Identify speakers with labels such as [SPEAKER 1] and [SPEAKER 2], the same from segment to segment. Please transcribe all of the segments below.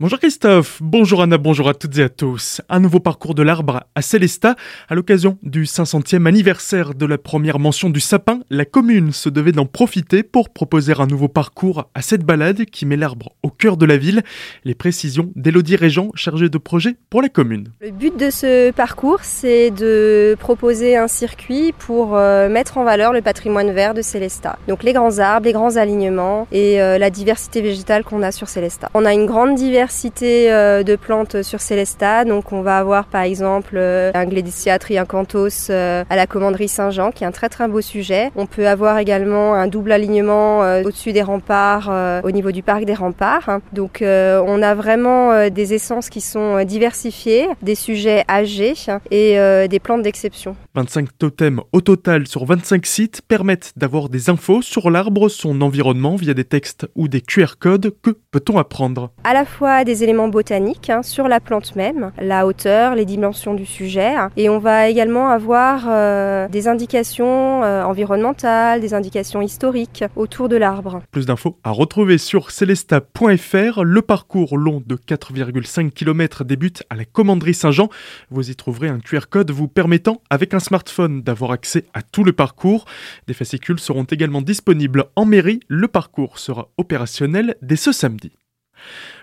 [SPEAKER 1] Bonjour Christophe, bonjour Anna, bonjour à toutes et à tous. Un nouveau parcours de l'arbre à Célestat. À l'occasion du 500e anniversaire de la première mention du sapin, la commune se devait d'en profiter pour proposer un nouveau parcours à cette balade qui met l'arbre au cœur de la ville. Les précisions d'Élodie Régent, chargée de projet pour la commune.
[SPEAKER 2] Le but de ce parcours, c'est de proposer un circuit pour euh, mettre en valeur le patrimoine vert de Célestat. Donc les grands arbres, les grands alignements et euh, la diversité végétale qu'on a sur Célestat. On a une grande diversité diversité euh, de plantes sur Célestat. Donc on va avoir par exemple euh, un Gledissia triacanthos euh, à la commanderie Saint-Jean qui est un très très beau sujet. On peut avoir également un double alignement au-dessus des remparts au niveau du parc des remparts. Donc on a vraiment des essences qui sont diversifiées, des sujets âgés et des plantes d'exception.
[SPEAKER 1] 25 totems au total sur 25 sites permettent d'avoir des infos sur l'arbre, son environnement via des textes ou des QR codes. Que peut-on apprendre?
[SPEAKER 2] À la fois des éléments botaniques hein, sur la plante même, la hauteur, les dimensions du sujet. Et on va également avoir euh, des indications euh, environnementales, des indications historiques autour de l'arbre.
[SPEAKER 1] Plus d'infos à retrouver sur celesta.fr. Le parcours long de 4,5 km débute à la commanderie Saint-Jean. Vous y trouverez un QR code vous permettant, avec un smartphone, d'avoir accès à tout le parcours. Des fascicules seront également disponibles en mairie. Le parcours sera opérationnel dès ce samedi.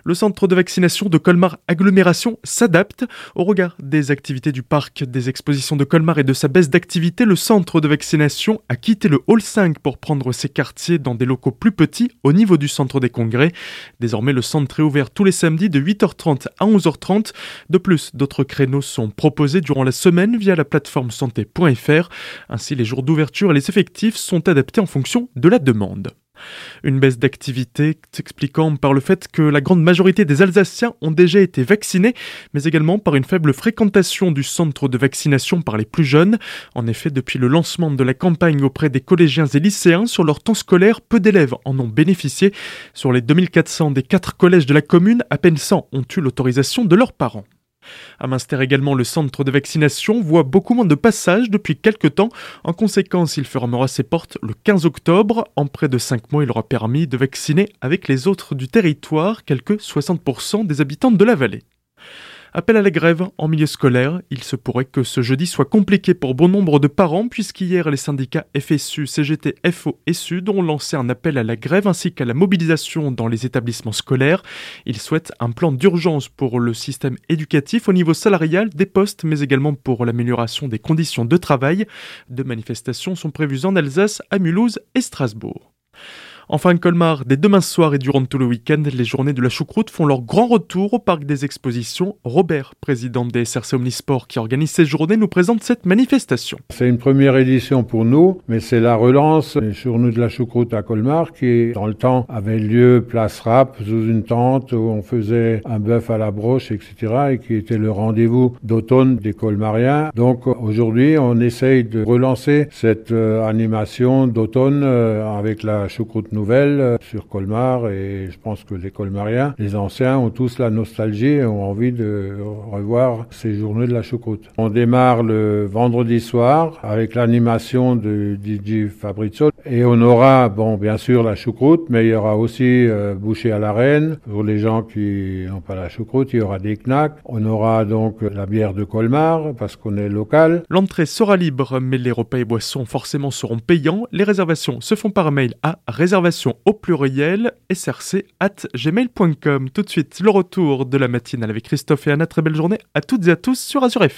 [SPEAKER 1] Le centre de vaccination de Colmar Agglomération s'adapte au regard des activités du parc, des expositions de Colmar et de sa baisse d'activité. Le centre de vaccination a quitté le hall 5 pour prendre ses quartiers dans des locaux plus petits au niveau du centre des congrès. Désormais, le centre est ouvert tous les samedis de 8h30 à 11h30. De plus, d'autres créneaux sont proposés durant la semaine via la plateforme santé.fr. Ainsi, les jours d'ouverture et les effectifs sont adaptés en fonction de la demande. Une baisse d'activité s'expliquant par le fait que la grande majorité des Alsaciens ont déjà été vaccinés, mais également par une faible fréquentation du centre de vaccination par les plus jeunes. En effet, depuis le lancement de la campagne auprès des collégiens et lycéens sur leur temps scolaire, peu d'élèves en ont bénéficié. Sur les 2400 des quatre collèges de la commune, à peine 100 ont eu l'autorisation de leurs parents. À Münster également, le centre de vaccination voit beaucoup moins de passages depuis quelques temps. En conséquence, il fermera ses portes le 15 octobre. En près de 5 mois, il aura permis de vacciner avec les autres du territoire quelques 60% des habitants de la vallée. Appel à la grève en milieu scolaire. Il se pourrait que ce jeudi soit compliqué pour bon nombre de parents puisqu'hier les syndicats FSU, CGT, FO et SUD ont lancé un appel à la grève ainsi qu'à la mobilisation dans les établissements scolaires. Ils souhaitent un plan d'urgence pour le système éducatif au niveau salarial des postes mais également pour l'amélioration des conditions de travail. Deux manifestations sont prévues en Alsace, à Mulhouse et Strasbourg. Enfin, Colmar, dès demain soir et durant tout le week-end, les journées de la choucroute font leur grand retour au parc des expositions. Robert, président des SRC Omnisport qui organise ces journées, nous présente cette manifestation.
[SPEAKER 3] C'est une première édition pour nous, mais c'est la relance des journées de la choucroute à Colmar qui, dans le temps, avait lieu place rap sous une tente où on faisait un bœuf à la broche, etc. et qui était le rendez-vous d'automne des Colmariens. Donc aujourd'hui, on essaye de relancer cette euh, animation d'automne euh, avec la choucroute euh, sur Colmar et je pense que les Colmariens, les anciens, ont tous la nostalgie et ont envie de revoir ces journées de la choucroute. On démarre le vendredi soir avec l'animation de DJ Fabrizio et on aura, bon, bien sûr la choucroute, mais il y aura aussi euh, boucher à la reine. Pour les gens qui n'ont pas la choucroute, il y aura des knacks. On aura donc la bière de Colmar parce qu'on est local.
[SPEAKER 1] L'entrée sera libre, mais les repas et boissons forcément seront payants. Les réservations se font par mail à réservation au pluriel src at gmail.com. Tout de suite, le retour de la matinale avec Christophe et Anna. Très belle journée à toutes et à tous sur Azure FM.